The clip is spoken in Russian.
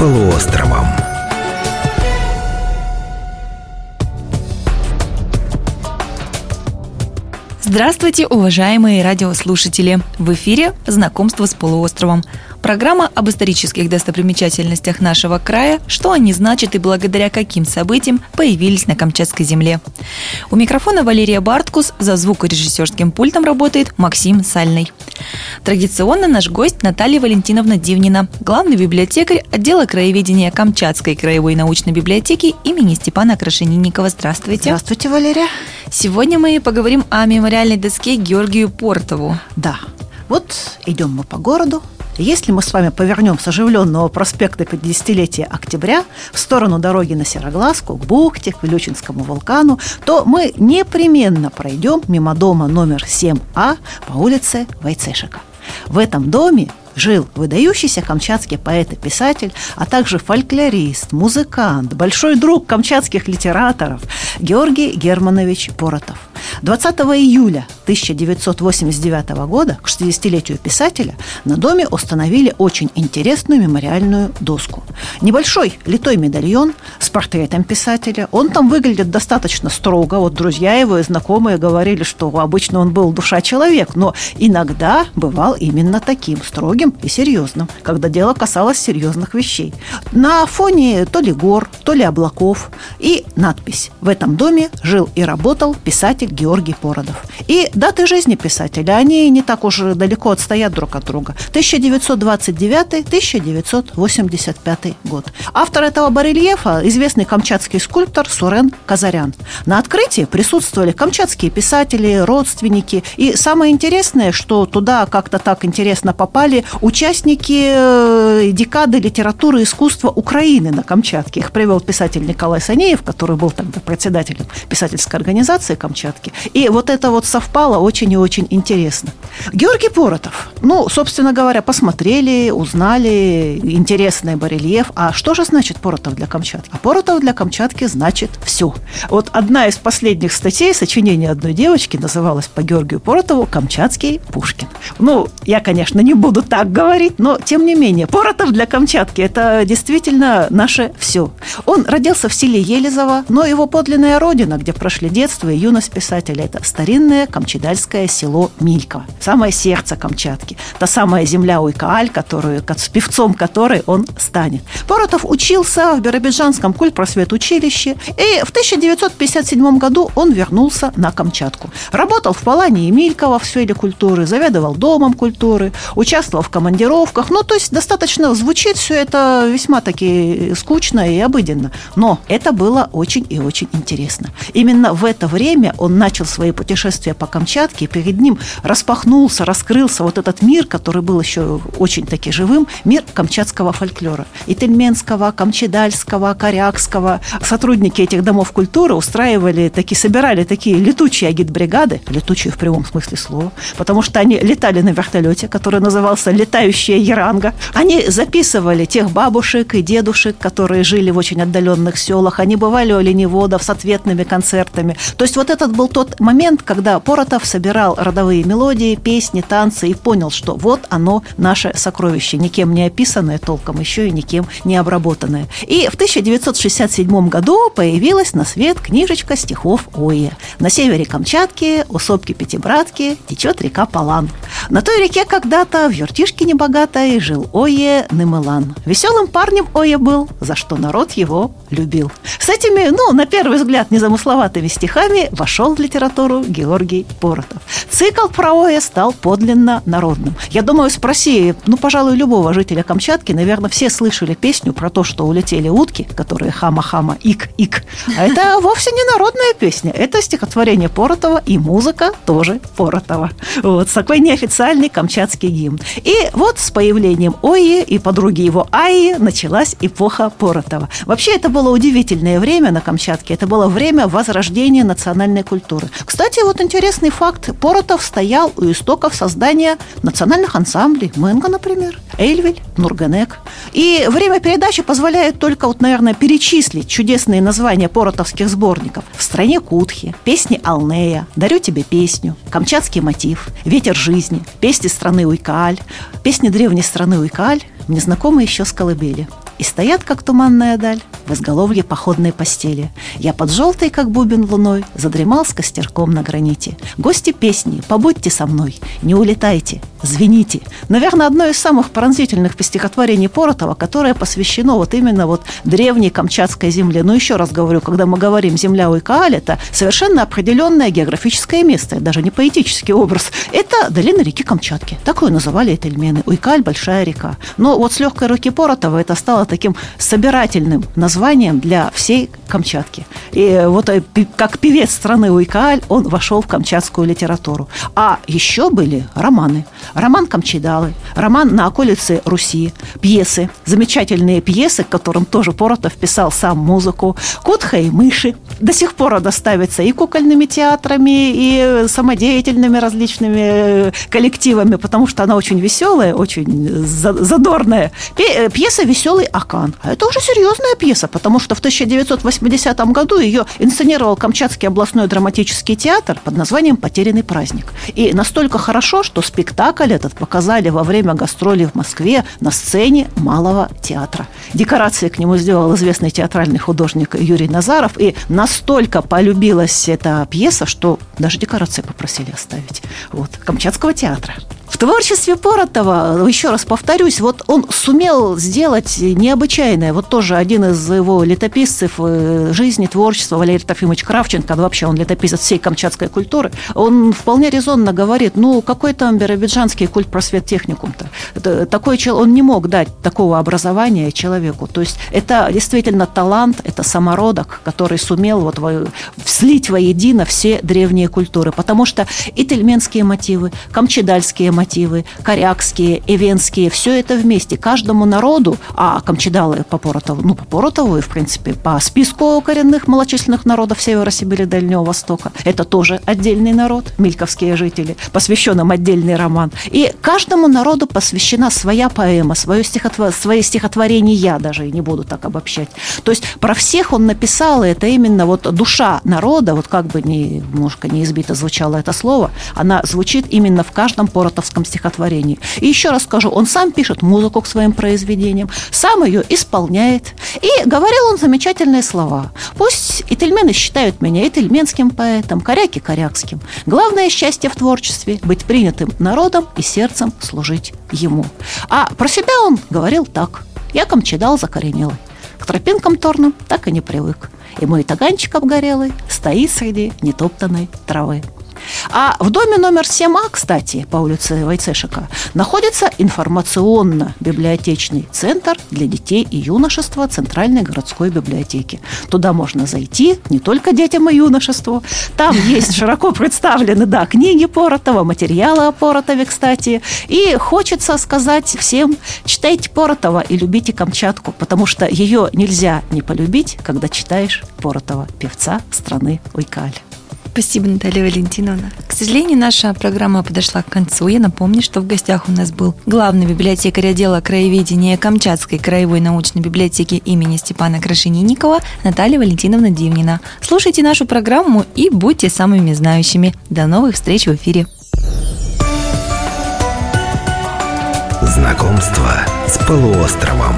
полуостровом. Здравствуйте, уважаемые радиослушатели! В эфире «Знакомство с полуостровом». Программа об исторических достопримечательностях нашего края, что они значат и благодаря каким событиям появились на Камчатской земле. У микрофона Валерия Барткус, за звукорежиссерским пультом работает Максим Сальный. Традиционно наш гость Наталья Валентиновна Дивнина, главный библиотекарь отдела краеведения Камчатской краевой научной библиотеки имени Степана Крашенинникова. Здравствуйте. Здравствуйте, Валерия. Сегодня мы поговорим о мемориальной доске Георгию Портову. Да, вот идем мы по городу, если мы с вами повернем с оживленного проспекта 50-летия октября в сторону дороги на Сероглазку, к бухте, к Вилючинскому вулкану, то мы непременно пройдем мимо дома номер 7А по улице Вайцешика. В этом доме жил выдающийся камчатский поэт и писатель, а также фольклорист, музыкант, большой друг камчатских литераторов Георгий Германович Поротов. 20 июля 1989 года, к 60-летию писателя, на доме установили очень интересную мемориальную доску. Небольшой литой медальон с портретом писателя. Он там выглядит достаточно строго. Вот друзья его и знакомые говорили, что обычно он был душа человек, но иногда бывал именно таким строгим и серьезным, когда дело касалось серьезных вещей. На фоне то ли гор, то ли облаков и надпись «В этом доме жил и работал писатель Георгий Породов». И даты жизни писателя, они не так уж далеко отстоят друг от друга. 1929-1985 год. Автор этого барельефа – известный камчатский скульптор Сурен Казарян. На открытии присутствовали камчатские писатели, родственники. И самое интересное, что туда как-то так интересно попали участники э, декады литературы и искусства Украины на Камчатке. Их привел писатель Николай Санеев, который был тогда председателем писательской организации Камчатки. И вот это вот совпало очень и очень интересно. Георгий Поротов. Ну, собственно говоря, посмотрели, узнали интересный барельеф. А что же значит Поротов для Камчатки? А Поротов для Камчатки значит все. Вот одна из последних статей сочинения одной девочки называлась по Георгию Поротову «Камчатский Пушкин». Ну, я, конечно, не буду так говорить, но тем не менее, Поротов для Камчатки – это действительно наше все. Он родился в селе Елизово, но его подлинная родина, где прошли детство и юность писателя – это старинное камчедальское село Мильково, самое сердце Камчатки, та самая земля Уйкааль, которую, с певцом которой он станет. Поротов учился в Биробиджанском культпросветучилище, и в 1957 году он вернулся на Камчатку. Работал в Палане Милькова в сфере культуры, заведовал домом культуры, участвовал в командировках. Ну, то есть достаточно звучит все это весьма таки скучно и обыденно. Но это было очень и очень интересно. Именно в это время он начал свои путешествия по Камчатке, и перед ним распахнулся, раскрылся вот этот мир, который был еще очень таки живым, мир камчатского фольклора. И тельменского, камчедальского, корякского. Сотрудники этих домов культуры устраивали, такие, собирали такие летучие агитбригады, летучие в прямом смысле слова, потому что они летали на вертолете, который назывался «Летающая Яранга». Они записывали тех бабушек и дедушек, которые жили в очень отдаленных селах. Они бывали у оленеводов с ответными концертами. То есть вот этот был тот момент, когда Поротов собирал родовые мелодии, песни, танцы и понял, что вот оно, наше сокровище, никем не описанное толком, еще и никем не обработанное. И в 1967 году появилась на свет книжечка стихов Оя. На севере Камчатки, у сопки Пятибратки, течет река Палан. На той реке когда-то в юртишке небогатой жил Ое Немылан. Веселым парнем Ое был, за что народ его любил. С этими, ну, на первый взгляд, незамысловатыми стихами вошел в литературу Георгий Поротов. Цикл про Ое стал подлинно народным. Я думаю, спроси, ну, пожалуй, любого жителя Камчатки, наверное, все слышали песню про то, что улетели утки, которые хама-хама, ик-ик. А это вовсе не народная песня, это стихотворение Поротова и музыка тоже Поротова. Вот, такой неофициальный камчатский гимн. И вот с появлением Ои и подруги его Аи началась эпоха Поротова. Вообще это было удивительное время на Камчатке. Это было время возрождения национальной культуры. Кстати, вот интересный факт. Поротов стоял у истоков создания национальных ансамблей. Мэнга, например, Эльвель, Нурганек. И время передачи позволяет только, вот, наверное, перечислить чудесные названия поротовских сборников. «В стране Кутхи», «Песни Алнея», «Дарю тебе песню», «Камчатский мотив», «Ветер жизни», «Песни страны Уйкааль», «Песни древней страны Уйкааль», мне знакомы еще с колыбели. И стоят, как туманная даль, в изголовье походной постели. Я под желтой, как бубен луной, задремал с костерком на граните. Гости песни, побудьте со мной, не улетайте, звените. Наверное, одно из самых пронзительных стихотворений Поротова, которое посвящено вот именно вот древней Камчатской земле. Но еще раз говорю, когда мы говорим «земля Уйкааль», это совершенно определенное географическое место, даже не поэтический образ. Это долина реки Камчатки. Такое называли этельмены. Уйкааль – большая река. Но вот с легкой руки Поротова это стало таким собирательным названием для всей Камчатки. И вот э, как певец страны Уйкааль, он вошел в камчатскую литературу. А еще были романы. Роман Камчедалы, роман на околице Руси, пьесы, замечательные пьесы, к которым тоже Поротов писал сам музыку, «Котха и мыши». До сих пор она ставится и кукольными театрами, и самодеятельными различными э, коллективами, потому что она очень веселая, очень задорная. Э, пьеса «Веселый Акан». А это уже серьезная пьеса, потому что в 1980 году ее инсценировал Камчатский областной драматический театр под названием «Потерянный праздник». И настолько хорошо, что спектакль этот показали во время гастролей в Москве на сцене Малого театра. Декорации к нему сделал известный театральный художник Юрий Назаров, и настолько полюбилась эта пьеса, что даже декорации попросили оставить. Вот, Камчатского театра. В творчестве Поротова, еще раз повторюсь, вот он сумел сделать необычайное. Вот тоже один из его летописцев э, жизни, творчества, Валерий Трофимович Кравченко, вообще он летописец всей камчатской культуры, он вполне резонно говорит, ну, какой там биробиджанский культ просвет техникум-то? Такой человек, он не мог дать такого образования человеку. То есть это действительно талант, это самородок, который сумел вот слить воедино все древние культуры. Потому что и тельменские мотивы, камчедальские мотивы, мотивы, корякские, эвенские, все это вместе. Каждому народу, а камчедалы по Поротову, ну, по Поротову и, в принципе, по списку коренных малочисленных народов Севера Сибири Дальнего Востока, это тоже отдельный народ, мильковские жители, посвящен им отдельный роман. И каждому народу посвящена своя поэма, свое стихотвор... свои стихотворения, я даже и не буду так обобщать. То есть про всех он написал, и это именно вот душа народа, вот как бы не, немножко не избито звучало это слово, она звучит именно в каждом поротовском авторском стихотворении. И еще раз скажу, он сам пишет музыку к своим произведениям, сам ее исполняет. И говорил он замечательные слова. Пусть и тельмены считают меня и тельменским поэтом, коряки – корякским. Главное счастье в творчестве – быть принятым народом и сердцем служить ему. А про себя он говорил так. Я камчедал закоренелый. К тропинкам торным так и не привык. И мой таганчик обгорелый стоит среди нетоптанной травы. А в доме номер 7А, кстати, по улице Вайцешика, находится информационно-библиотечный центр для детей и юношества Центральной городской библиотеки. Туда можно зайти не только детям и юношеству. Там есть широко представлены, да, книги Поротова, материалы о Поротове, кстати. И хочется сказать всем, читайте Поротова и любите Камчатку, потому что ее нельзя не полюбить, когда читаешь Поротова, певца страны Уйкаль. Спасибо, Наталья Валентиновна. К сожалению, наша программа подошла к концу. Я напомню, что в гостях у нас был главный библиотекарь отдела краеведения Камчатской краевой научной библиотеки имени Степана Крашенинникова Наталья Валентиновна Дивнина. Слушайте нашу программу и будьте самыми знающими. До новых встреч в эфире. Знакомство с полуостровом.